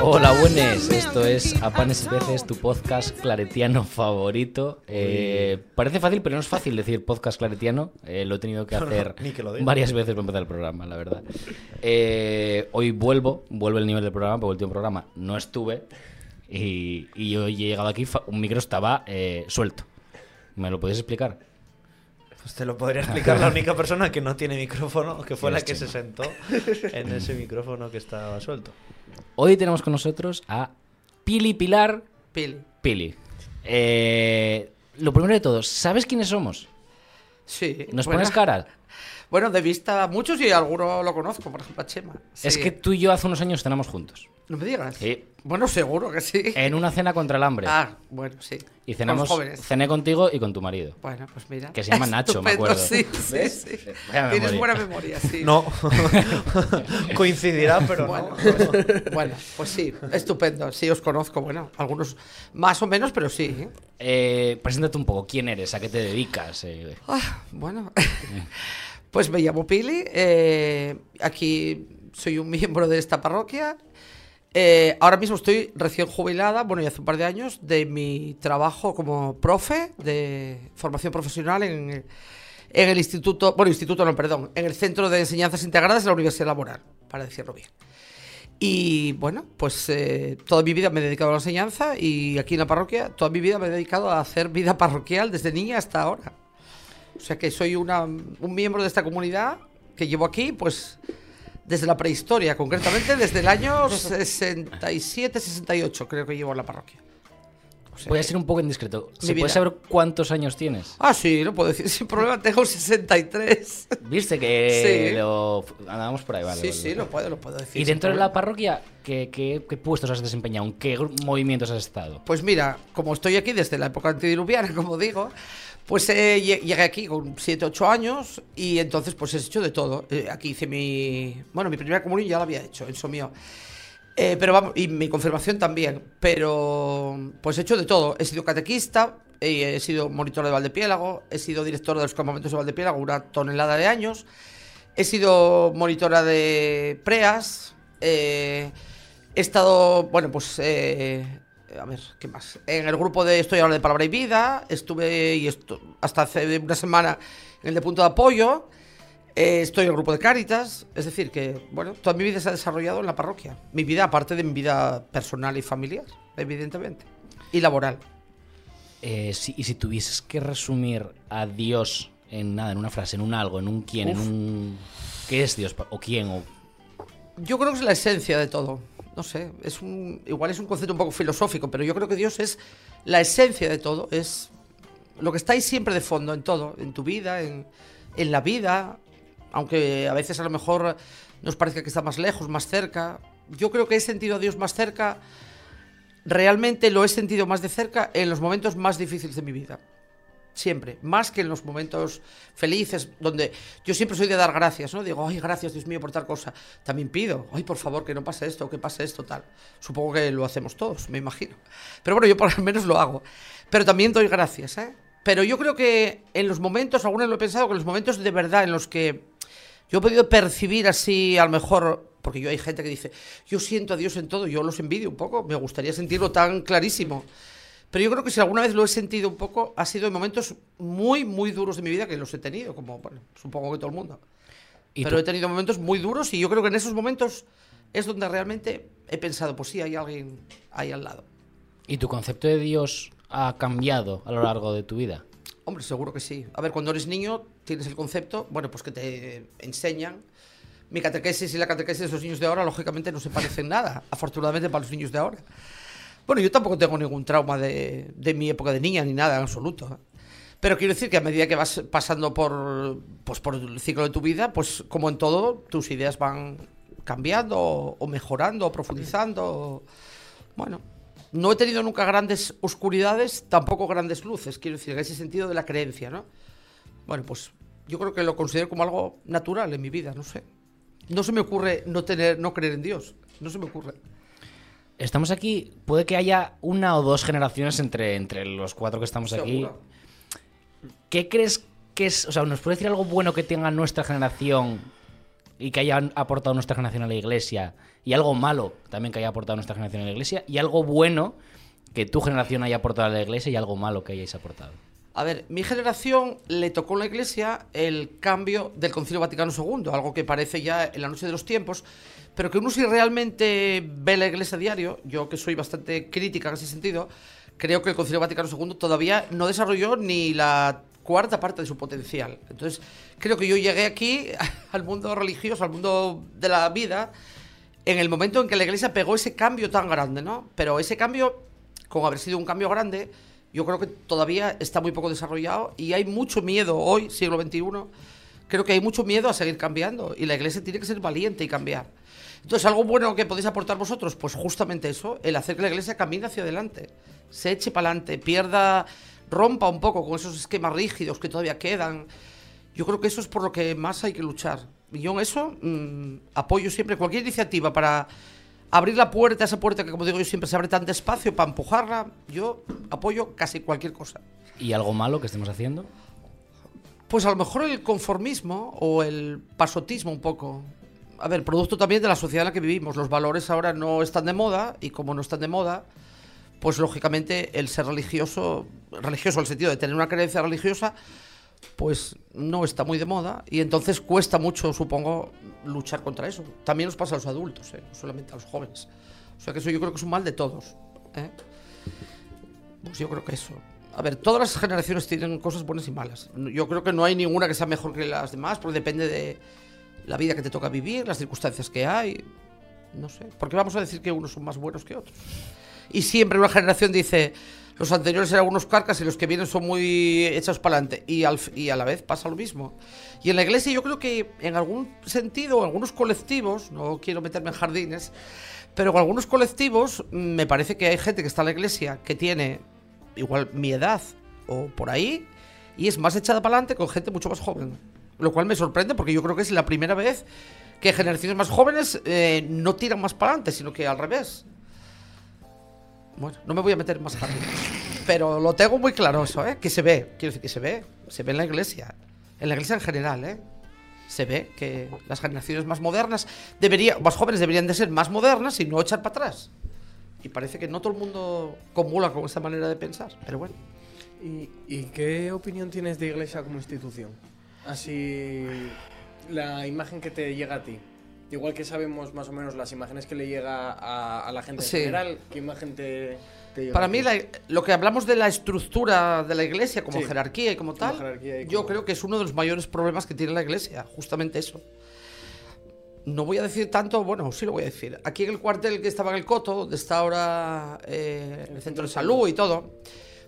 Hola, buenas. Esto es A Panes y Peces, tu podcast claretiano favorito. Eh, parece fácil, pero no es fácil decir podcast claretiano. Eh, lo he tenido que No, no, hacer que lo varias veces para empezar el programa, la verdad. Eh, hoy vuelvo, vuelve el nivel del programa, porque el último programa no estuve. Y, y hoy he llegado aquí, un micro estaba eh, suelto. ¿Me lo podéis explicar? Pues te lo podría explicar la única persona que no tiene micrófono, que fue la que se sentó en ese micrófono que estaba suelto. Hoy tenemos con nosotros a Pili Pilar Pili. Pili. Eh, lo primero de todo, ¿sabes quiénes somos? Sí. ¿Nos bueno. pones cara? Bueno, de vista muchos y alguno lo conozco, por ejemplo a Chema. Es que tú y yo hace unos años cenamos juntos. No me digas. Sí. Bueno, seguro que sí. En una cena contra el hambre. Ah, bueno, sí. y cenamos, jóvenes. cené contigo y con tu marido. Bueno, pues mira. Que se llama Nacho, me acuerdo. Sí, sí, sí. Vaya Tienes memoria. buena memoria, sí. No, coincidirá, pero Bueno, no. pues, bueno, pues sí, estupendo. Sí, os conozco, bueno, algunos más o menos, pero sí. ¿eh? Eh, preséntate un poco, ¿quién eres? ¿A qué te dedicas? Eh, Ah, bueno, pues me llamo Pili, eh, aquí soy un miembro de esta parroquia. Eh, ahora mismo estoy recién jubilada, bueno, ya hace un par de años, de mi trabajo como profe de formación profesional en, en el instituto, bueno, instituto no, perdón, en el Centro de Enseñanzas Integradas de la Universidad Laboral, para decirlo bien. Y bueno, pues eh, toda mi vida me he dedicado a la enseñanza y aquí en la parroquia toda mi vida me he dedicado a hacer vida parroquial desde niña hasta ahora. O sea que soy una, un miembro de esta comunidad que llevo aquí, pues desde la prehistoria, concretamente desde el año 67-68 creo que llevo en la parroquia. O sea Voy a ser un poco indiscreto. ¿Se puede saber cuántos años tienes? Ah, sí, lo puedo decir sin problema, tengo 63. ¿Viste que Sí. lo... andábamos por ahí? Vale, sí, vale, sí, vale. lo puedo, lo puedo decir. ¿Y dentro de la parroquia, ¿qué, qué, qué puestos has desempeñado? ¿En qué movimientos has estado? Pues mira, como estoy aquí desde la época antediluviana, como digo, pues eh, lle- llegué aquí con 7, 8 años y entonces pues he hecho de todo. Eh, aquí hice mi... Bueno, mi primera comunión ya la había hecho, en mío. Eh, pero vamos, y mi confirmación también. Pero pues he hecho de todo. He sido catequista, he sido monitor de Valdepiélago, he sido director de los campamentos de Valdepiélago una tonelada de años, he sido monitora de preas, eh, he estado, bueno, pues, a ver, ¿qué más? En el grupo de Estoy ahora de Palabra y Vida, estuve y esto, hasta hace una semana en el de Punto de Apoyo. Eh, estoy en el grupo de Cáritas, es decir, que bueno, toda mi vida se ha desarrollado en la parroquia. Mi vida, aparte de mi vida personal y familiar, evidentemente. Y laboral. Eh, si- y si tuvieses que resumir a Dios en nada, en una frase, en un algo, en un quién, en un... ¿Qué es Dios? ¿O quién? O... Yo creo que es la esencia de todo. No sé, es un, igual es un concepto un poco filosófico, pero yo creo que Dios es la esencia de todo. Es lo que está ahí siempre de fondo en todo, en tu vida, en, en la vida, aunque a veces a lo mejor nos parezca que está más lejos, más cerca. Yo creo que he sentido a Dios más cerca, realmente lo he sentido más de cerca en los momentos más difíciles de mi vida. Siempre, más que en los momentos felices, donde yo siempre soy de dar gracias, ¿no? Digo, ay, gracias, Dios mío, por tal cosa. También pido, ay, por favor, que no pase esto, que pase esto, tal. Supongo que lo hacemos todos, me imagino. Pero bueno, yo por lo menos lo hago. Pero también doy gracias, ¿eh? Pero yo creo que en los momentos, alguna vez lo he pensado, que en los momentos de verdad en los que yo he podido percibir así, a lo mejor, porque yo hay gente que dice, yo siento a Dios en todo, yo los envidio un poco, me gustaría sentirlo tan clarísimo. Pero yo creo que si alguna vez lo he sentido un poco, ha sido en momentos muy, muy duros de mi vida que los he tenido, como, bueno, supongo que todo el mundo. ¿Y Pero tú? he tenido momentos muy duros y yo creo que en esos momentos es donde realmente he pensado, pues sí, hay alguien ahí al lado. ¿Y tu concepto de Dios ha cambiado a lo largo de tu vida? Hombre, seguro que sí. A ver, cuando eres niño tienes el concepto, bueno, pues que te enseñan. Mi catequesis y la catequesis de los niños de ahora, lógicamente, no se parecen nada, afortunadamente para los niños de ahora. Bueno, yo tampoco tengo ningún trauma de, de mi época de niña ni nada en absoluto. ¿eh? Pero quiero decir que a medida que vas pasando por, pues por el ciclo de tu vida, pues como en todo, tus ideas van cambiando o, mejorando o profundizando. Bueno, no he tenido nunca grandes oscuridades, tampoco grandes luces, quiero decir, en ese sentido de la creencia, ¿no? Bueno, pues yo creo que lo considero como algo natural en mi vida, no sé. No se me ocurre no tener, no creer en Dios. No se me ocurre. Estamos aquí, puede que haya una o dos generaciones entre, entre los cuatro que estamos aquí. Seguro. ¿Qué crees que es, o sea, nos puede decir algo bueno que tenga nuestra generación y que haya aportado nuestra generación a la iglesia, y algo malo también que haya aportado nuestra generación a la iglesia, y algo bueno que tu generación haya aportado a la iglesia y algo malo que hayáis aportado. A ver, mi generación le tocó en la iglesia el cambio del Concilio Vaticano II, algo que parece ya en la noche de los tiempos, pero que uno si realmente ve la iglesia a diario, yo que soy bastante crítica en ese sentido, creo que el Concilio Vaticano II todavía no desarrolló ni la cuarta parte de su potencial. Entonces, creo que yo llegué aquí al mundo religioso, al mundo de la vida, en el momento en que la iglesia pegó ese cambio tan grande, ¿no? Pero ese cambio, con haber sido un cambio grande, yo creo que todavía está muy poco desarrollado y hay mucho miedo hoy, siglo XXI, creo que hay mucho miedo a seguir cambiando y la iglesia tiene que ser valiente y cambiar. Entonces, algo bueno que podéis aportar vosotros, pues justamente eso, el hacer que la iglesia camine hacia adelante, se eche para adelante, pierda, rompa un poco con esos esquemas rígidos que todavía quedan. Yo creo que eso es por lo que más hay que luchar. Y yo en eso mm, apoyo siempre cualquier iniciativa para abrir la puerta, esa puerta que como digo yo siempre se abre tan despacio, para empujarla, yo apoyo casi cualquier cosa. ¿Y algo malo que estemos haciendo? Pues a lo mejor el conformismo o el pasotismo un poco. A ver, producto también de la sociedad en la que vivimos. Los valores ahora no están de moda y como no están de moda, pues lógicamente el ser religioso, religioso en el sentido de tener una creencia religiosa, pues no está muy de moda y entonces cuesta mucho, supongo, luchar contra eso. También nos pasa a los adultos, ¿eh? no solamente a los jóvenes. O sea que eso yo creo que es un mal de todos. ¿eh? Pues yo creo que eso. A ver, todas las generaciones tienen cosas buenas y malas. Yo creo que no hay ninguna que sea mejor que las demás, porque depende de la vida que te toca vivir, las circunstancias que hay. No sé. Porque vamos a decir que unos son más buenos que otros. Y siempre una generación dice, los anteriores eran unos carcas y los que vienen son muy echados para adelante. Y, al, y a la vez pasa lo mismo. Y en la iglesia yo creo que en algún sentido, en algunos colectivos, no quiero meterme en jardines, pero en algunos colectivos mm, me parece que hay gente que está en la iglesia que tiene igual mi edad o por ahí y es más echada para adelante con gente mucho más joven. Lo cual me sorprende porque yo creo que es la primera vez que generaciones más jóvenes eh, no tiran más para adelante, sino que al revés. Bueno, no me voy a meter más jardines. Pero lo tengo muy claro eso, ¿eh? Que se ve, quiero decir que se ve. Se ve en la iglesia. En la iglesia en general, ¿eh? Se ve que las generaciones más modernas, debería, más jóvenes deberían de ser más modernas y no echar para atrás. Y parece que no todo el mundo comula con esa manera de pensar, pero bueno. ¿Y, y qué opinión tienes de Iglesia como institución? Así, la imagen que te llega a ti. Igual que sabemos más o menos las imágenes que le llega a, a la gente en Sí. general, ¿qué imagen te, te llega Para mí, la- lo que hablamos de la estructura de la iglesia como Sí, jerarquía y como como tal, y yo como- creo que es uno de los mayores problemas que tiene la iglesia, justamente eso. No voy a decir tanto, bueno, sí lo voy a decir. Aquí en el cuartel que estaba en el Coto, donde está ahora eh, el centro de salud y todo,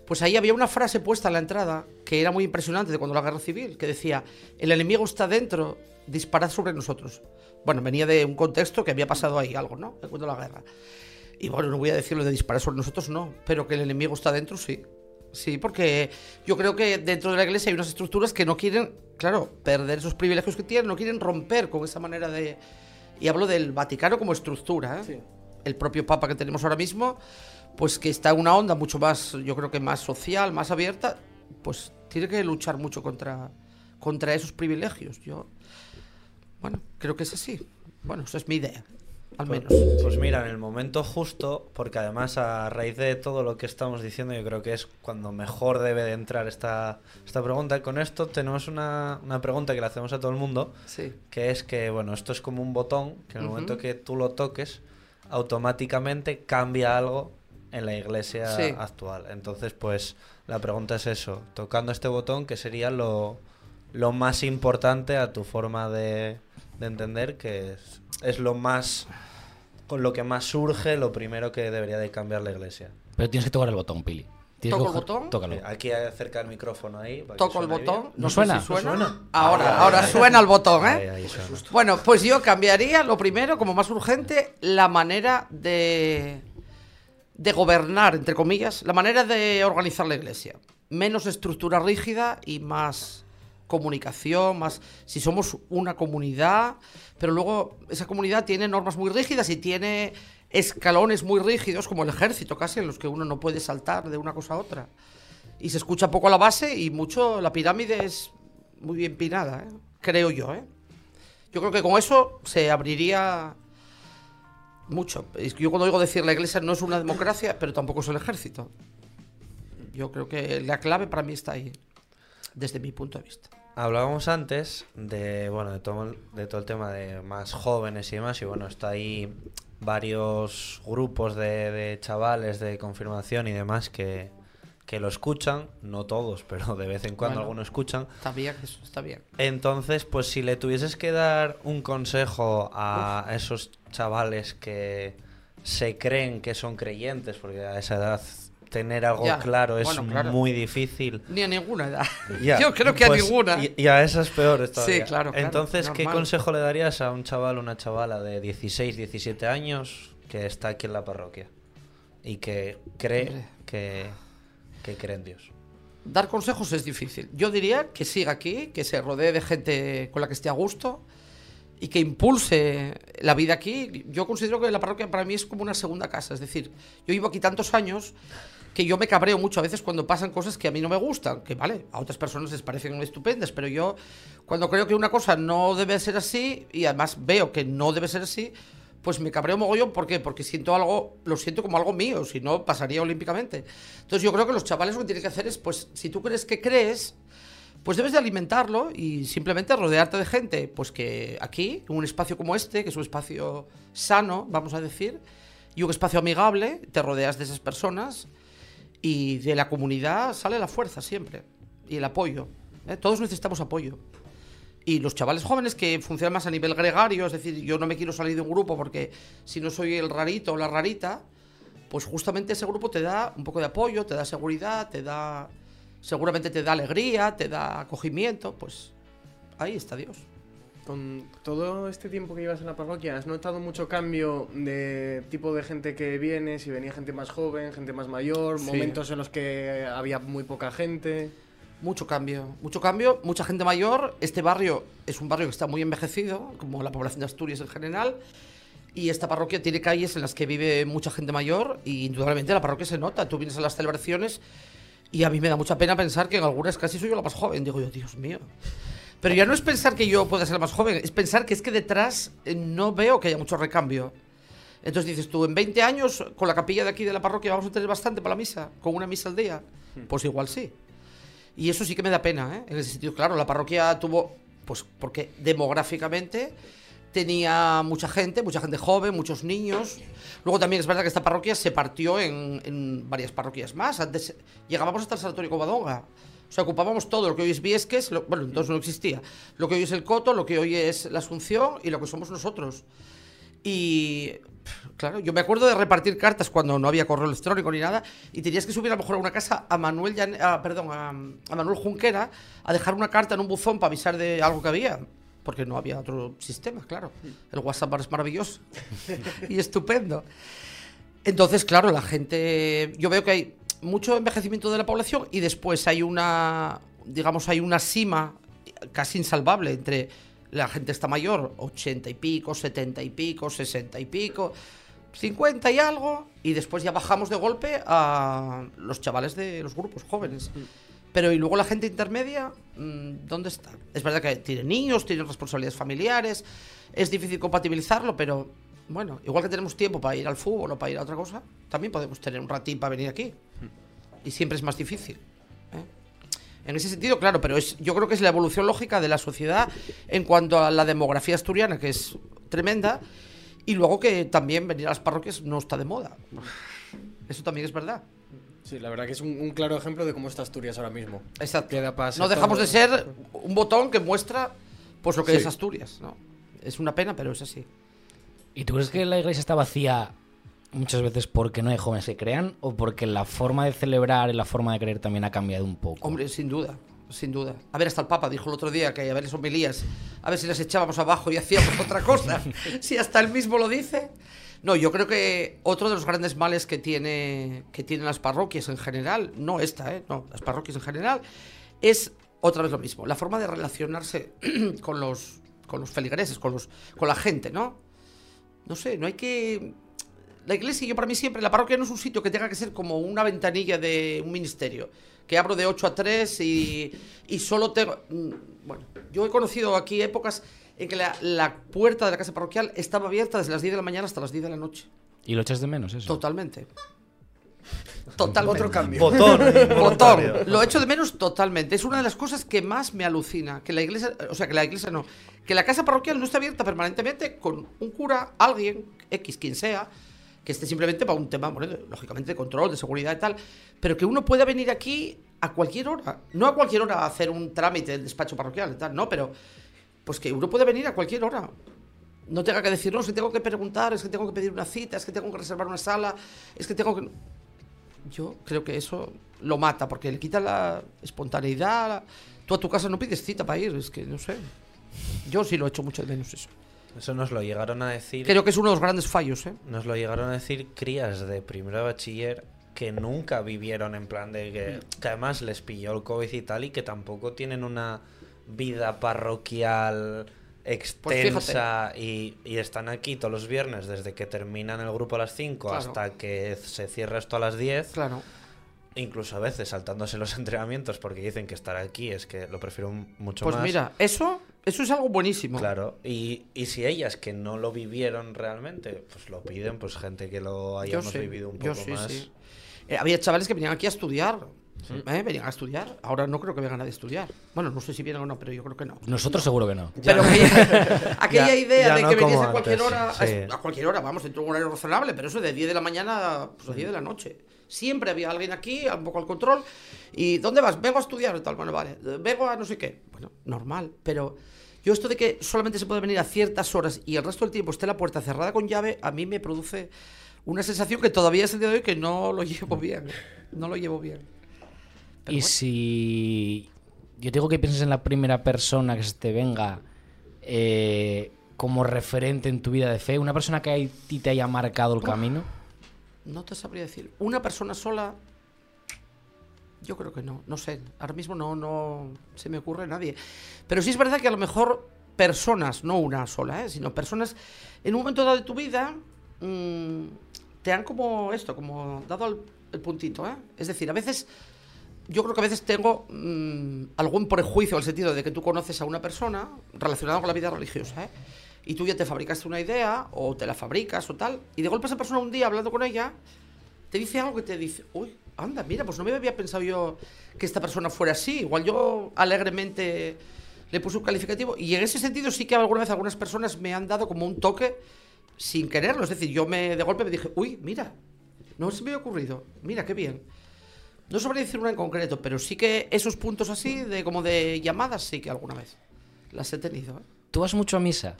pues ahí había una frase puesta en la entrada que era muy impresionante de cuando la guerra civil, que decía, el enemigo está dentro, disparad sobre nosotros. Bueno, venía de un contexto que había pasado ahí algo, ¿no? En cuanto a la guerra. Y bueno, no voy a decirlo de disparar sobre nosotros, no, pero que el enemigo está dentro, sí. Sí, porque yo creo que dentro de la iglesia hay unas estructuras que no quieren, claro, perder esos privilegios que tienen, no quieren romper con esa manera de... Y hablo del Vaticano como estructura, ¿eh? Sí. El propio Papa que tenemos ahora mismo, pues que está en una onda mucho más, yo creo que más social, más abierta, pues tiene que luchar mucho contra, contra esos privilegios. Yo, bueno, creo que es así. Bueno, esa es mi idea, al menos. Pues mira, en el momento justo, porque además a raíz de todo lo que estamos diciendo, yo creo que es cuando mejor debe de entrar esta, esta pregunta. Con esto tenemos una, una pregunta que le hacemos a todo el mundo, Sí. que es que, bueno, esto es como un botón, que en el momento que tú lo toques, automáticamente cambia algo en la iglesia Sí. actual. Entonces, pues la pregunta es eso, tocando este botón, que sería lo, lo más importante a tu forma de, de entender, que es, es lo más, con lo que más surge, lo primero que debería de cambiar la iglesia. Pero tienes que tocar el botón, Pili. Tienes ¿Toco el botón? Tócalo. Aquí acerca el micrófono ahí. para que Toco el botón. bien. ¿No suena? si suena. ¿No suena? Ahora, ay, ahora ay. suena el botón, ¿eh? Ahí, ahí suena. Bueno, pues yo cambiaría lo primero, como más urgente, la manera de, de gobernar, entre comillas, la manera de organizar la iglesia. Menos estructura rígida y más comunicación, más si somos una comunidad, pero luego esa comunidad tiene normas muy rígidas y tiene escalones muy rígidos, como el ejército casi, en los que uno no puede saltar de una cosa a otra. Y se escucha poco la base y mucho la pirámide es muy bien pinada, ¿eh? creo yo, ¿eh? Yo creo que con eso se abriría mucho. Yo cuando oigo decir la iglesia no es una democracia, pero tampoco es el ejército. Yo creo que la clave para mí está ahí, desde mi punto de vista. Hablábamos antes de, bueno, de todo, el- de todo el tema de más jóvenes y demás, y bueno, está ahí varios grupos de, de chavales de confirmación y demás que, que lo escuchan, no todos, pero de vez en cuando Bueno. algunos escuchan. Está bien, eso está bien. Entonces, pues si le tuvieses que dar un consejo a esos chavales que se creen que son creyentes, porque a esa edad tener algo Ya, claro es bueno, claro. muy difícil. Ni a ninguna edad. Ya, Yo creo que pues, a ninguna. Y, y a esas peores todavía. Sí, claro, claro, Entonces, ¿qué consejo le darías a un chaval o una chavala de 16, 17 años que está aquí en la parroquia y que cree Hombre. que, que cree en Dios? Dar consejos es difícil. Yo diría que siga aquí, que se rodee de gente con la que esté a gusto y que impulse la vida aquí. Yo considero que la parroquia para mí es como una segunda casa. Es decir, yo vivo aquí tantos años que yo me cabreo mucho a veces cuando pasan cosas que a mí no me gustan, que vale, a otras personas les parecen estupendas, pero yo cuando creo que una cosa no debe ser así y además veo que no debe ser así, pues me cabreo mogollón. ¿Por qué? Porque siento algo, lo siento como algo mío, si no pasaría olímpicamente. Entonces yo creo que los chavales lo que tienen que hacer es, pues, si tú crees que crees, pues debes de alimentarlo y simplemente rodearte de gente, pues que aquí, en un espacio como este, que es un espacio sano, vamos a decir, y un espacio amigable, te rodeas de esas personas y de la comunidad sale la fuerza siempre y el apoyo. ¿eh? Todos necesitamos apoyo. Y los chavales jóvenes que funcionan más a nivel gregario, es decir, yo no me quiero salir de un grupo porque si no soy el rarito o la rarita, pues justamente ese grupo te da un poco de apoyo, te da seguridad, te da. seguramente te da alegría, te da acogimiento, pues ahí está Dios. Con todo este tiempo que llevas en la parroquia, ¿has notado mucho cambio de tipo de gente que viene? Si venía gente más joven, gente más mayor, Sí. momentos en los que había muy poca gente. Mucho cambio, mucho cambio, mucha gente mayor. Este barrio es un barrio que está muy envejecido, como la población de Asturias en general. Y esta parroquia tiene calles en las que vive mucha gente mayor y indudablemente la parroquia se nota. Tú vienes a las celebraciones y a mí me da mucha pena pensar que en algunas casi soy yo la más joven. Digo yo, Dios mío. Pero ya no es pensar que yo pueda ser más joven, es pensar que es que detrás eh, no veo que haya mucho recambio. Entonces dices tú, en 20 años, con la capilla de aquí de la parroquia vamos a tener bastante para la misa, con una misa al día. Pues igual sí. Y eso sí que me da pena, ¿eh? En ese sentido, claro, la parroquia tuvo, pues porque demográficamente tenía mucha gente, mucha gente joven, muchos niños. Luego también es verdad que esta parroquia se partió en, en varias parroquias más. Antes llegábamos hasta el Sanatorio Covadonga. O sea, ocupábamos todo lo que hoy es Viesques, lo- bueno, entonces no existía. Lo que hoy es el Coto, lo que hoy es la Asunción y lo que somos nosotros. Y claro, yo me acuerdo de repartir cartas cuando no había correo electrónico ni nada y tenías que subir a lo mejor a una casa a Manuel a, perdón, a, a Manuel Junquera a dejar una carta en un buzón para avisar de algo que había. Porque no había otro sistema, claro. El WhatsApp es maravilloso y estupendo. Entonces, claro, la gente. Yo veo que hay mucho envejecimiento de la población y después hay una. Digamos, hay una cima casi insalvable entre la gente está mayor, 80 y pico, 70 y pico, 60 y pico, 50 y algo, y después ya bajamos de golpe a los chavales de los grupos jóvenes. Pero y luego la gente intermedia, mm, ¿dónde está? Es verdad que tienen niños, tienen responsabilidades familiares, es difícil compatibilizarlo, pero bueno, igual que tenemos tiempo para ir al fútbol o para ir a otra cosa, también podemos tener un ratín para venir aquí. Y siempre es más difícil. ¿eh? En ese sentido, claro, pero es, yo creo que es la evolución lógica de la sociedad en cuanto a la demografía asturiana, que es tremenda, y luego que también venir a las parroquias no está de moda. Eso también es verdad. Sí, la verdad que es un, un claro ejemplo de cómo está Asturias ahora mismo. Exacto. Queda para No dejamos todo- de ser un botón que muestra pues lo que Sí. es Asturias, ¿no? Es una pena, pero es así. ¿Y tú crees que la iglesia está vacía muchas veces porque no hay jóvenes que crean o porque la forma de celebrar y la forma de creer también ha cambiado un poco? Hombre, sin duda, sin duda. A ver, hasta el Papa dijo el otro día que a ver las homilías, a ver si las echábamos abajo y hacíamos otra cosa. si hasta él mismo lo dice. No, yo creo que otro de los grandes males que tiene que tienen las parroquias en general, no esta, ¿eh? no, las parroquias en general, es otra vez lo mismo, la forma de relacionarse con los con los feligreses, con los con la gente, ¿no? No sé, no hay que la iglesia, yo para mí siempre, la parroquia no es un sitio que tenga que ser como una ventanilla de un ministerio, que abro de 8 a 3 y, y solo tengo... mm, Bueno, yo he conocido aquí épocas en que la, la puerta de la casa parroquial estaba abierta desde las 10 de la mañana hasta las 10 de la noche. ¿Y lo echas de menos eso? Totalmente. Totalmente. Otro cambio. Botón. Botón. Lo echo de menos totalmente. Es una de las cosas que más me alucina. Que la iglesia, o sea, que la iglesia no. Que la casa parroquial no esté abierta permanentemente con un cura, alguien, X, quien sea, que esté simplemente para un tema, bueno, lógicamente, de control, de seguridad y tal. Pero que uno pueda venir aquí a cualquier hora. No a cualquier hora a hacer un trámite del despacho parroquial y tal, no, pero pues que uno puede venir a cualquier hora. No tenga que decir, no, es que tengo que preguntar, es que tengo que pedir una cita, es que tengo que reservar una sala, es que tengo que yo creo que eso lo mata porque le quita la espontaneidad. la- Tú a tu casa no pides cita para ir, es que no sé. Yo sí lo he hecho mucho de menos eso. Eso nos lo llegaron a decir. Creo que es uno de los grandes fallos, ¿eh? Nos lo llegaron a decir crías de primero de bachiller que nunca vivieron en plan de que, que además les pilló el COVID y tal y que tampoco tienen una vida parroquial extensa y, y están aquí todos los viernes desde que terminan el grupo a las 5 Claro. hasta que se cierra esto a las 10, Claro. incluso a veces saltándose los entrenamientos porque dicen que estar aquí es que lo prefiero mucho Pues más. mira, eso, eso es algo buenísimo. Claro, y, y si ellas que no lo vivieron realmente, pues lo piden, pues gente que lo yo hayamos sí, vivido un yo poco sí, más. sí. Eh, había chavales que venían aquí a estudiar. ¿Eh? Venían a estudiar. Ahora no creo que vengan a estudiar. Bueno, no sé si vienen o no, pero yo creo que no. Nosotros seguro que no. Pero aquella, aquella idea ya de no que veniese como a cualquier antes, hora, sí. a, a cualquier hora, vamos, dentro de un horario razonable, pero eso de 10 de la mañana pues a 10 de la noche. Siempre había alguien aquí, un poco al control. ¿Y dónde vas? Vengo a estudiar tal. Bueno, vale. Vengo a no sé qué. Bueno, normal. Pero yo esto de que solamente se puede venir a ciertas horas y el resto del tiempo esté la puerta cerrada con llave, a mí me produce una sensación que todavía es el día de hoy que no lo llevo bien. No lo llevo bien. Y bueno. si yo digo que pienses en la primera persona que se te venga eh, como referente en tu vida de fe, una persona que a ti te haya marcado el camino. No te sabría decir. Una persona sola. Yo creo que no. No sé. Ahora mismo no, no se me ocurre nadie. Pero sí es verdad que a lo mejor personas, no una sola, ¿eh? sino personas en un momento dado de tu vida mm, te han como esto, como dado el, el puntito. ¿eh? Es decir, a veces. Yo creo que a veces tengo mm, algún prejuicio el sentido de que tú conoces a una persona relacionada con la vida religiosa, ¿eh? y tú ya te fabricaste una idea, o te la fabricas o tal, y de golpe esa persona un día hablando con ella, te dice algo que te dice, uy, anda, mira, pues no me había pensado yo que esta persona fuera así. Igual yo alegremente le puse un calificativo. Y en ese sentido sí que alguna vez algunas personas me han dado como un toque sin quererlo. Es decir, yo me de golpe me dije, uy, mira, no se me había ocurrido. Mira, qué bien. No sabría decir una en concreto, pero sí que esos puntos así, de como de llamadas, sí que alguna vez las he tenido. ¿eh? ¿Tú vas mucho a misa?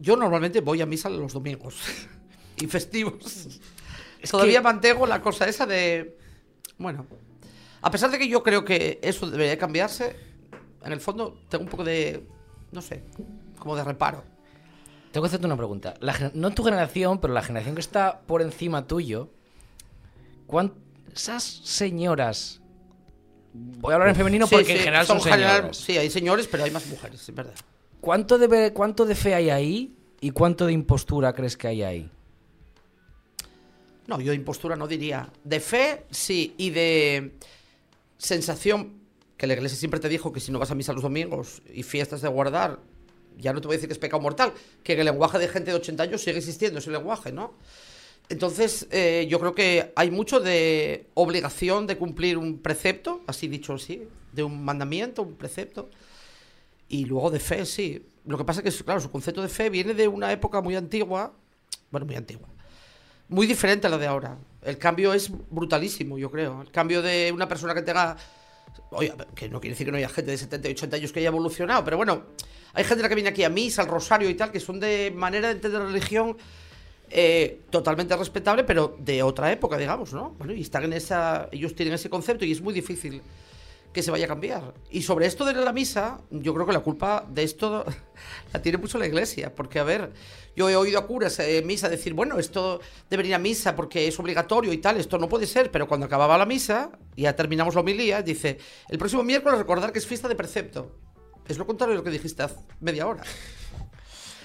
Yo normalmente voy a misa los domingos y festivos. Todavía que- mantengo la cosa esa de. Bueno, a pesar de que yo creo que eso debería cambiarse, en el fondo tengo un poco de. No sé, como de reparo. Tengo que hacerte una pregunta. La no tu generación, pero la generación que está por encima tuyo, ¿cuántas señoras... Voy a hablar en femenino Sí, porque sí, en general son, general- señoras. sí, hay señores, pero hay más mujeres, es verdad. ¿Cuánto de, ¿Cuánto de fe hay ahí y cuánto de impostura crees que hay ahí? No, yo de impostura no diría. De fe, sí, y de sensación, que la iglesia siempre te dijo que si no vas a misa los domingos y fiestas de guardar, ya no te voy a decir que es pecado mortal, que en el lenguaje de gente de 80 años sigue existiendo ese lenguaje, ¿no? Entonces, eh, yo creo que hay mucho de obligación de cumplir un precepto, así dicho así, de un mandamiento, un precepto, y luego de fe, sí. Lo que pasa es que, claro, su concepto de fe viene de una época muy antigua, bueno, muy antigua, muy diferente a la de ahora. El cambio es brutalísimo, yo creo. El cambio de una persona que tenga. Oye, que no quiere decir que no haya gente de 70 y 80 años que haya evolucionado, pero bueno, hay gente que viene aquí a misa, al rosario y tal, que son de manera de entender religión eh, totalmente respetable, pero de otra época, digamos, ¿no? Y están en esa. Ellos tienen ese concepto y es muy difícil que se vaya a cambiar. Y sobre esto de la misa, yo creo que la culpa de esto la tiene mucho la iglesia, porque a ver, yo he oído a curas en misa decir, bueno, esto de venir a misa porque es obligatorio y tal, esto no puede ser, pero cuando acababa la misa, ya terminamos la homilía, dice, el próximo miércoles recordar que es fiesta de precepto. Es lo contrario de lo que dijiste hace media hora.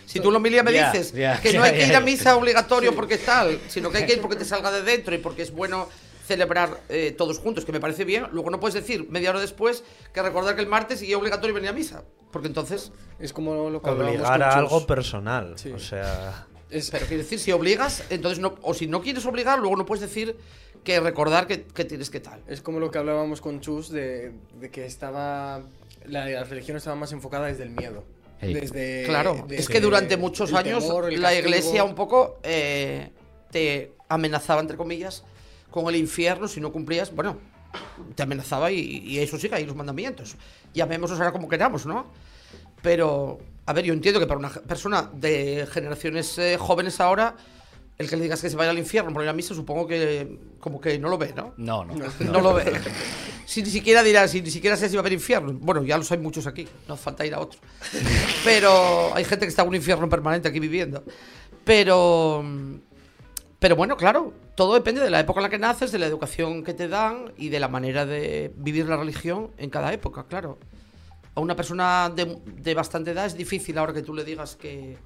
Si tú en la homilía me dices que no hay que ir a misa obligatorio porque tal, sino que hay que ir porque te salga de dentro y porque es bueno celebrar eh, todos juntos, que me parece bien. Luego no puedes decir media hora después que recordar que el martes y es obligatorio venir a misa. Porque entonces, Es como lo que hablábamos Obligar a algo personal. Sí. O sea, Es- pero quiero decir, si obligas, entonces no, o si no quieres obligar, luego no puedes decir que recordar que, que tienes que tal. Es como lo que hablábamos con Chus de, de que estaba. La, la religión estaba más enfocada desde el miedo. Desde, Claro, es que durante muchos el años temor, el la iglesia un poco eh, te amenazaba, entre comillas, con el infierno si no cumplías, bueno, te amenazaba y, y eso sigue ahí los mandamientos. Llamémoslos ahora como queramos, ¿no? Pero, a ver, yo entiendo que para una persona de generaciones eh, jóvenes ahora, el que le digas que se vaya al infierno por ir a misa, supongo que como que no lo ve, ¿no? No, no. No lo ve. Si ni siquiera dirá, si ni siquiera sé si va a haber infierno. Bueno, ya los hay muchos aquí, no falta ir a otro. Pero hay gente que está en un infierno permanente aquí viviendo. Pero. Pero bueno, claro, todo depende de la época en la que naces, de la educación que te dan y de la manera de vivir la religión en cada época, claro. A una persona de, de bastante edad es difícil ahora que tú le digas que,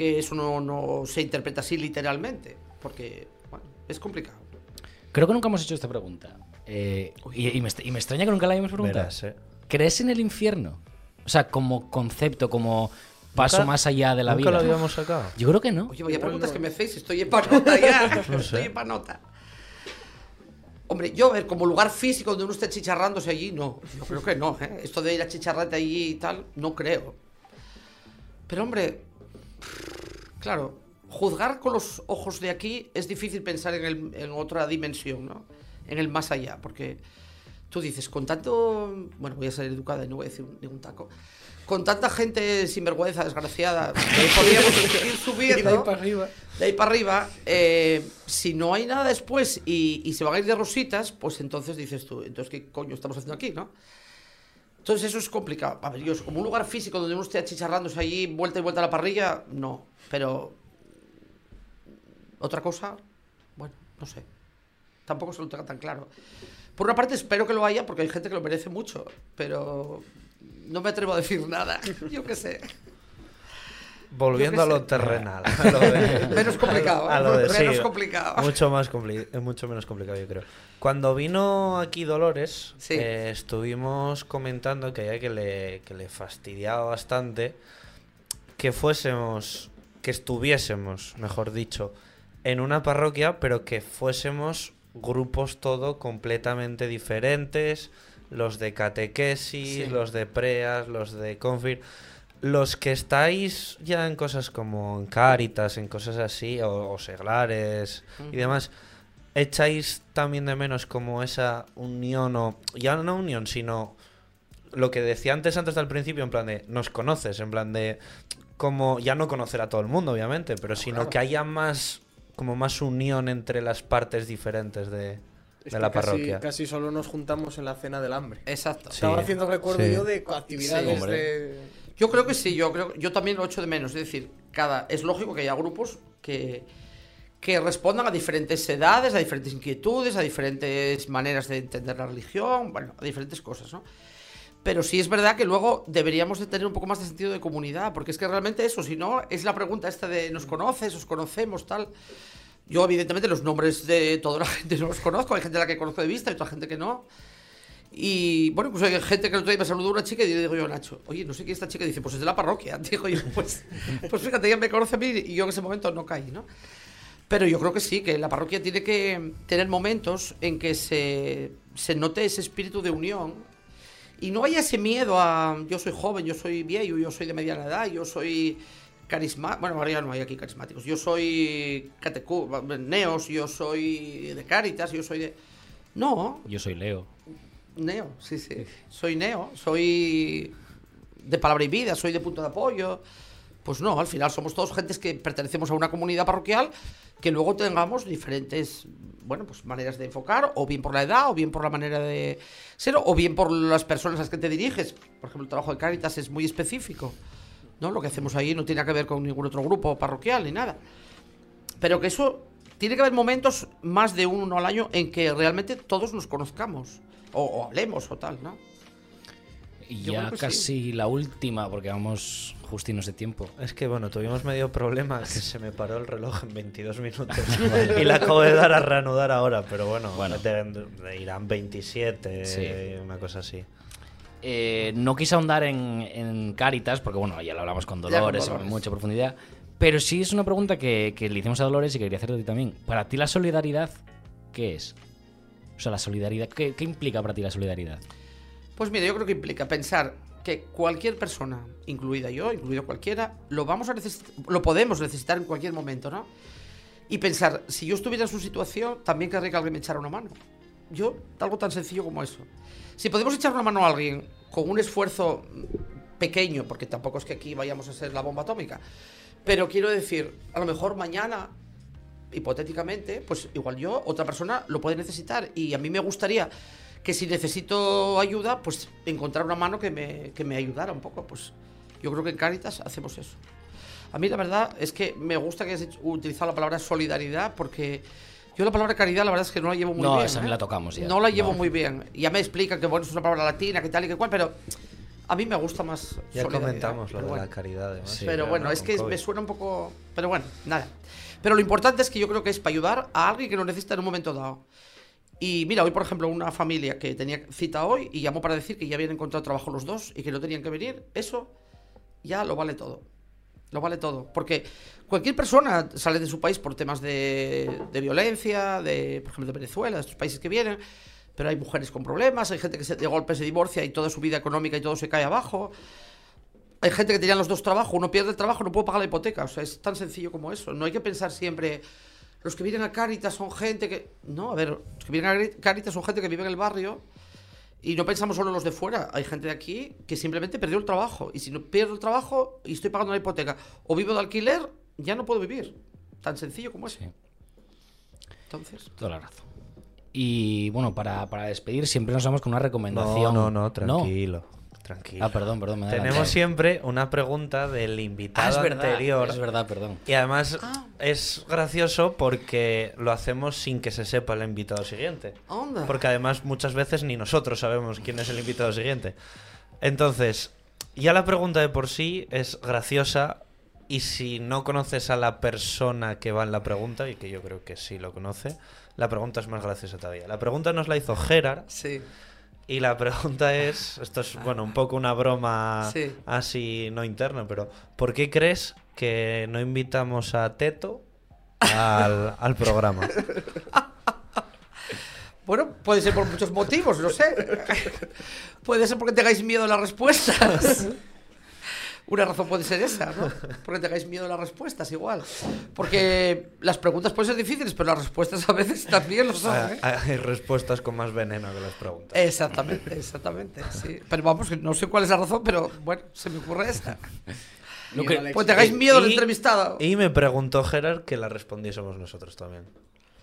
que eso no, no se interpreta así literalmente, porque bueno, es complicado. Creo que nunca hemos hecho esta pregunta. Eh, y, y me, y me extraña que nunca la hayamos preguntado. verás, ¿eh? ¿Crees en el infierno? O sea, como concepto, como paso Nunca- más allá de la Nunca vida. lo habíamos sacado. Yo creo que no. Oye, vaya preguntas no. que me hacéis, estoy en panota ya. No Estoy en panota. Hombre, yo, ver, como lugar físico donde uno esté chicharrándose allí, no. Yo creo que no, ¿eh? Esto de ir a chicharrarte allí y tal, no creo. Pero, hombre, claro, juzgar con los ojos de aquí es difícil pensar en, el- en otra dimensión, ¿no? En el más allá, porque tú dices, con tanto. Bueno, voy a ser educada y no voy a decir ningún taco. Con tanta gente sinvergüenza, desgraciada, que podríamos ir subiendo. Y de ahí para arriba. De ahí para arriba, eh, si no hay nada después y, y se van a ir de rositas, pues entonces dices tú, entonces qué coño estamos haciendo aquí, ¿no? Entonces eso es complicado. Yo, como un lugar físico donde uno esté achicharrándose allí, vuelta y vuelta a la parrilla, no. Pero otra cosa, bueno, no sé. Tampoco se lo tenga tan claro. Por una parte espero que lo haya porque hay gente que lo merece mucho, pero no me atrevo a decir nada. Yo qué sé. Volviendo a lo sé. terrenal. a lo de- Menos complicado, a lo de- menos sí, complicado. Mucho, más compli- eh, mucho menos complicado, yo creo. Cuando vino aquí Dolores, Sí. eh, estuvimos comentando que hay que le, que le fastidiaba bastante que fuésemos, que estuviésemos, mejor dicho, en una parroquia, pero que fuésemos grupos todo completamente diferentes, los de catequesis, Sí. los de preas, los de confir, los que estáis ya en cosas como en Cáritas, en cosas así, o, o seglares y demás, echáis también de menos como esa unión, o ya no unión, sino lo que decía antes, antes del principio, en plan de nos conoces, en plan de como ya no conocer a todo el mundo, obviamente, pero sino claro. que haya más como más unión entre las partes diferentes de, Es de que la casi- parroquia. Casi, solo nos juntamos en la cena del hambre. Exacto. Sí. Estaba haciendo recuerdo sí. yo de actividades de. Yo creo que sí, yo creo yo también lo echo de menos. Es decir, cada es lógico que haya grupos que, que respondan a diferentes edades, a diferentes inquietudes, a diferentes maneras de entender la religión, bueno, a diferentes cosas, ¿no? Pero sí es verdad que luego deberíamos de tener un poco más de sentido de comunidad, porque es que realmente eso, si no, es la pregunta esta de ¿nos conoces? ¿Os conocemos? Tal. Yo, evidentemente, los nombres de toda la gente no los conozco, hay gente a la que conozco de vista y otra gente que no. Y bueno, pues hay gente que el otro día me saludó una chica y le digo yo Nacho, oye, no sé quién es esta chica. Y dice, pues es de la parroquia. Digo yo, pues, pues fíjate, ella me conoce a mí y yo en ese momento no caí, ¿no? Pero yo creo que sí, que la parroquia tiene que tener momentos en que se, se note ese espíritu de unión y no haya ese miedo a yo soy joven, yo soy viejo, yo soy de mediana edad, yo soy carismático. Bueno, ahora ya no hay aquí carismáticos. Yo soy catecú, neos, yo soy de Cáritas, yo soy de. No, Yo soy Leo. Neo, sí, sí. Soy Neo, soy de palabra y vida, soy de punto de apoyo. Pues no, al final somos todos gentes que pertenecemos a una comunidad parroquial que luego tengamos diferentes, bueno, pues maneras de enfocar, o bien por la edad, o bien por la manera de ser, o bien por las personas a las que te diriges. Por ejemplo, el trabajo de Cáritas es muy específico, ¿no? Lo que hacemos ahí no tiene que ver con ningún otro grupo parroquial ni nada. Pero que eso tiene que haber momentos más de uno al año en que realmente todos nos conozcamos o, o hablemos o tal, ¿no? Y Yo ya que casi sí. la última, porque vamos justinos de tiempo. Es que bueno, tuvimos medio problema que se me paró el reloj en 22 minutos y la acabo de dar a reanudar ahora, pero bueno, Bueno. irán 27, Sí. una cosa así. eh, no quise ahondar en, en Cáritas, porque bueno, ya lo hablamos con con Dolores, en mucha profundidad. Pero sí es una pregunta que, que le hicimos a Dolores y que quería hacerte a ti también. Para ti la solidaridad, ¿qué es? O sea, la solidaridad, ¿qué, implica para ti la solidaridad? Pues mira, yo creo que implica pensar que cualquier persona, incluida yo, incluido cualquiera, lo vamos a lo podemos necesitar en cualquier momento, ¿no? Y pensar, si yo estuviera en su situación, también querría que alguien me echara una mano. Yo, algo tan sencillo como eso. Si podemos echar una mano a alguien con un esfuerzo pequeño, porque tampoco es que aquí vayamos a ser la bomba atómica, pero quiero decir, a lo mejor mañana hipotéticamente, pues igual yo, otra persona lo puede necesitar. Y a mí me gustaría que si necesito ayuda, pues encontrar una mano que me, que me ayudara un poco. Pues yo creo que en Caritas hacemos eso. A mí la verdad es que me gusta que hayas utilizado la palabra solidaridad porque yo la palabra caridad la verdad es que no la llevo muy No, bien. esa ni ¿eh? la tocamos ya. No la llevo No. muy bien. Ya me explican que bueno, es una palabra latina, que tal y que cual, pero a mí me gusta más Ya comentamos lo de bueno. la caridad, además. Sí, pero bueno, ¿no? es que COVID. me suena un poco. Pero bueno, nada. Pero lo importante es que yo creo que es para ayudar a alguien que lo necesita en un momento dado. Y mira, hoy por ejemplo, una familia que tenía cita hoy y llamó para decir que ya habían encontrado trabajo los dos y que no tenían que venir, eso ya lo vale todo. Lo vale todo. Porque cualquier persona sale de su país por temas de, violencia, de, por ejemplo, de Venezuela, de estos países que vienen. Pero hay mujeres con problemas, hay gente que se, de golpe se divorcia y toda su vida económica y todo se cae abajo. Hay gente que tenía los dos trabajos, uno pierde el trabajo, no puede pagar la hipoteca. O sea, es tan sencillo como eso. No hay que pensar siempre, los que vienen a Cáritas son gente que... No, a ver, los que vienen a Cáritas son gente que vive en el barrio y no pensamos solo en los de fuera. Hay gente de aquí que simplemente perdió el trabajo. Y si no pierdo el trabajo y estoy pagando la hipoteca o vivo de alquiler, ya no puedo vivir. Tan sencillo como eso. Sí. Entonces... Toda la razón. Y bueno, para, para despedir siempre nos vamos con una recomendación. No, no, no, tranquilo. Tranquilo. Ah, perdón, perdón. me he Tenemos siempre una pregunta del Ah, invitado es verdad, anterior. es verdad, perdón. Y además Ah. es gracioso porque lo hacemos sin que se sepa el invitado siguiente. Onda. Porque además muchas veces ni nosotros sabemos quién es el invitado siguiente. Entonces, ya la pregunta de por sí es graciosa y si no conoces a la persona que va en la pregunta, y que yo creo que sí lo conoce, la pregunta es más graciosa todavía. La pregunta nos la hizo Gerard Sí. Y la pregunta es, esto es bueno, un poco una broma Sí. así no interna, pero ¿por qué crees que no invitamos a Teto al, al programa? Bueno, puede ser por muchos motivos, no sé. puede ser porque tengáis miedo a las respuestas. Una razón puede ser esa, ¿no? Porque tengáis miedo a las respuestas, igual. Porque las preguntas pueden ser difíciles, pero las respuestas a veces también lo son. ¿eh? Hay respuestas con más veneno que las preguntas. Exactamente, exactamente. Sí. Pero vamos, no sé cuál es la razón, pero bueno, se me ocurre esa. Que- Pues tengáis miedo al Y- entrevistado. Y me preguntó Gerard que la respondiésemos nosotros también.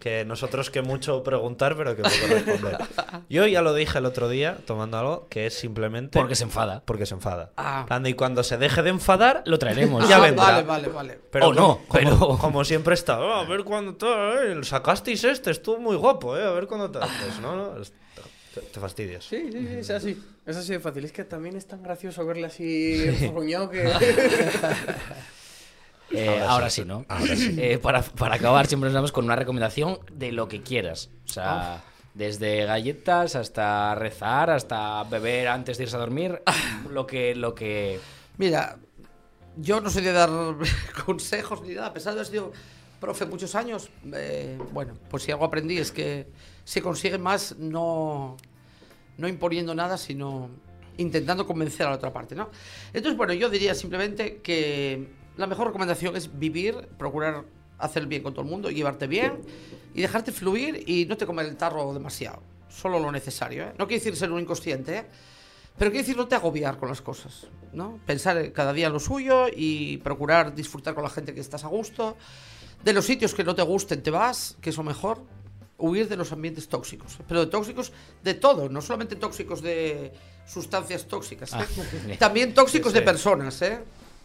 Que nosotros que mucho preguntar, pero que poco responder. Yo ya lo dije el otro día, tomando algo, que es simplemente... Porque se enfada. Porque se enfada. Ah. Y cuando se deje de enfadar, Lo traeremos. Ya Ah, vendrá. Vale, vale, vale. Pero O no, como, pero- como, como siempre está, "Oh, a ver cuándo tal, eh, sacasteis este, estuvo muy guapo, eh, a ver cuándo tal. Pues no, no, es- te, te fastidias. Sí, sí, sí, es así. Es así de fácil. Es que también es tan gracioso verle así enfurruñado que. Eh, ahora, sí, ¿no? Eh, para, para acabar, siempre nos vamos con una recomendación de lo que quieras. O sea, desde galletas hasta rezar, hasta beber antes de irse a dormir. Lo que. Lo que... Mira, yo no soy de dar consejos ni nada, a pesar de haber sido profe muchos años, eh, bueno, pues si algo aprendí es que se consigue más no, no imponiendo nada, sino intentando convencer a la otra parte, ¿no? Entonces, bueno, yo diría simplemente que la mejor recomendación es vivir, procurar hacer bien con todo el mundo, llevarte bien y dejarte fluir y no te comer el tarro demasiado, solo lo necesario, ¿eh? No quiere decir ser un inconsciente, ¿eh? Pero quiere decir no te agobiar con las cosas, ¿no? Pensar cada día lo suyo y procurar disfrutar con la gente que estás a gusto. De los sitios que no te gusten te vas, que es lo mejor. Huir de los ambientes tóxicos. Pero de tóxicos de todo, no solamente tóxicos de sustancias tóxicas. ¿eh? Ah. También tóxicos de personas, ¿eh?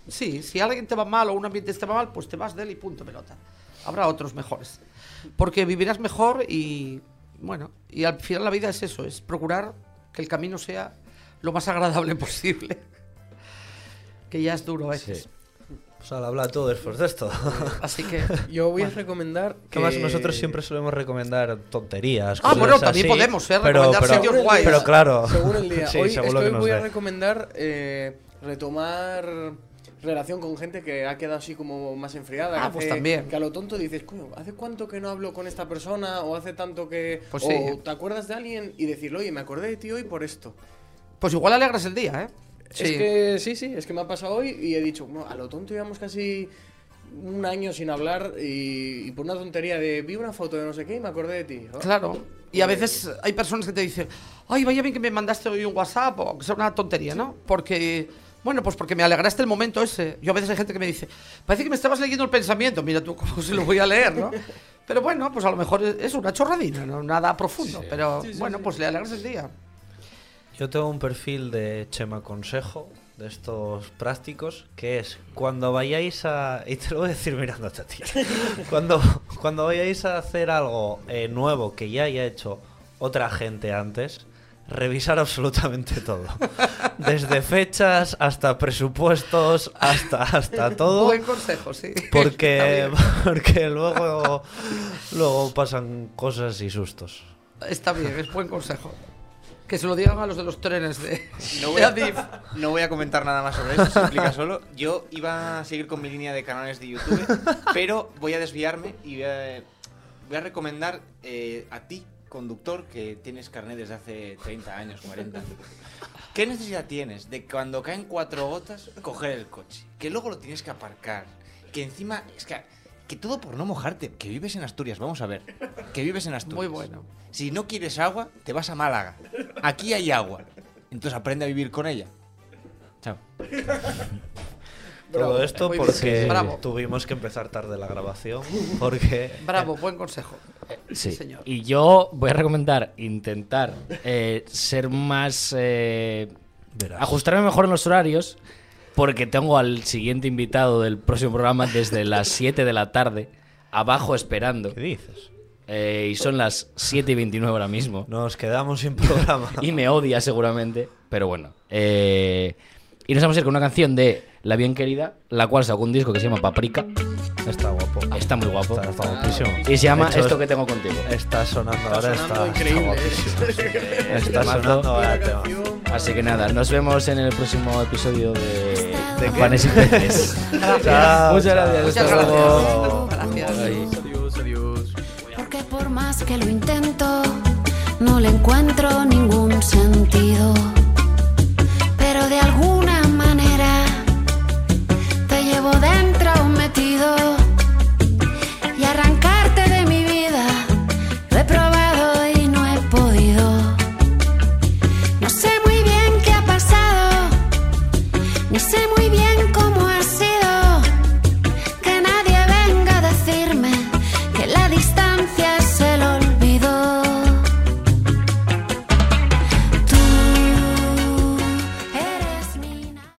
Sí, si alguien te va mal o un ambiente te va mal, pues te vas de él y punto pelota. Habrá otros mejores. Porque vivirás mejor y, bueno, y al final la vida es eso, es procurar que el camino sea lo más agradable posible. Que ya es duro a veces. O sea, habla tú después de esto. Así que. Yo voy a recomendar que... Además, nosotros siempre solemos recomendar tonterías. Ah, cosas bueno, también así, podemos, ¿eh? Pero, Recomendar pero, sitios guays. pero claro. Según el día. Sí, hoy según es lo que que hoy nos voy a dé. recomendar eh, retomar relación con gente que ha quedado así como más enfriada. Ah, que pues hace- también. Que a lo tonto dices, coño, ¿hace cuánto que no hablo con esta persona? O hace tanto que... Pues o sí. te acuerdas de alguien y decirle, oye, me acordé de ti hoy por esto. Pues igual alegras el día, ¿eh? Es que sí, sí, es que me ha pasado hoy y he dicho, "No, a lo tonto llevamos casi un año sin hablar y, y por una tontería de vi una foto de no sé qué y me acordé de ti. Oh, Claro. Y a veces hay personas que te dicen, ay, vaya bien que me mandaste hoy un WhatsApp o que sea una tontería, ¿no? Porque, bueno, pues porque me alegraste el momento ese. Yo a veces hay gente que me dice, parece que me estabas leyendo el pensamiento, mira tú cómo se lo voy a leer, ¿no? Pero bueno, pues a lo mejor es una chorradina, no nada profundo. Pero bueno, pues le alegras el día. Yo tengo un perfil de Chema Consejo, de estos prácticos, que es cuando vayáis a. Y te lo voy a decir mirándote a ti. Cuando, cuando vayáis a hacer algo eh, nuevo que ya haya hecho otra gente antes, revisar absolutamente todo. Desde fechas hasta presupuestos, hasta, hasta todo. Buen consejo, sí. Porque, porque luego, luego pasan cosas y sustos. Está bien, es buen consejo. Que se lo digan a los de los trenes de, No voy, a, Adif. no voy a comentar nada más sobre eso, se explica solo. Yo iba a seguir con mi línea de canales de YouTube, pero voy a desviarme y voy a, voy a recomendar eh, a ti, conductor, que tienes carnet desde hace 30 años, 40. ¿Qué necesidad tienes de cuando caen cuatro gotas coger el coche? Que luego lo tienes que aparcar. Que encima, es que, que todo por no mojarte. Que vives en Asturias, vamos a ver. Que vives en Asturias. Muy bueno. Si no quieres agua, te vas a Málaga. Aquí hay agua. Entonces aprende a vivir con ella. Chao. Todo esto porque. Bravo. tuvimos que empezar tarde la grabación. Porque Bravo, buen consejo. Sí, señor. Y yo voy a recomendar intentar eh, ser más. eh, ajustarme mejor en los horarios, porque tengo al siguiente invitado del próximo programa desde las 7 de la tarde, abajo esperando. ¿Qué dices? Eh, y son las 7 y 29 ahora mismo. Nos quedamos sin programa. Y me odia seguramente, pero bueno. Eh, y nos vamos a ir con una canción de La Bien Querida, la cual sacó un disco que se llama Paprika. Está guapo. Está muy guapo. Está, está guapísimo. Y se llama hecho, Esto que tengo contigo. Está sonando ahora, sonando está, increíble, está guapísimo. Está sonando ahora el tema. Así que nada, nos vemos en el próximo episodio de, ¿De? Panes y Peces. Chao, Muchas chao. gracias. Muchas hasta luego. gracias. Gracias. Adiós, adiós. Porque por más que lo intento, no le encuentro ningún sentido. Metido.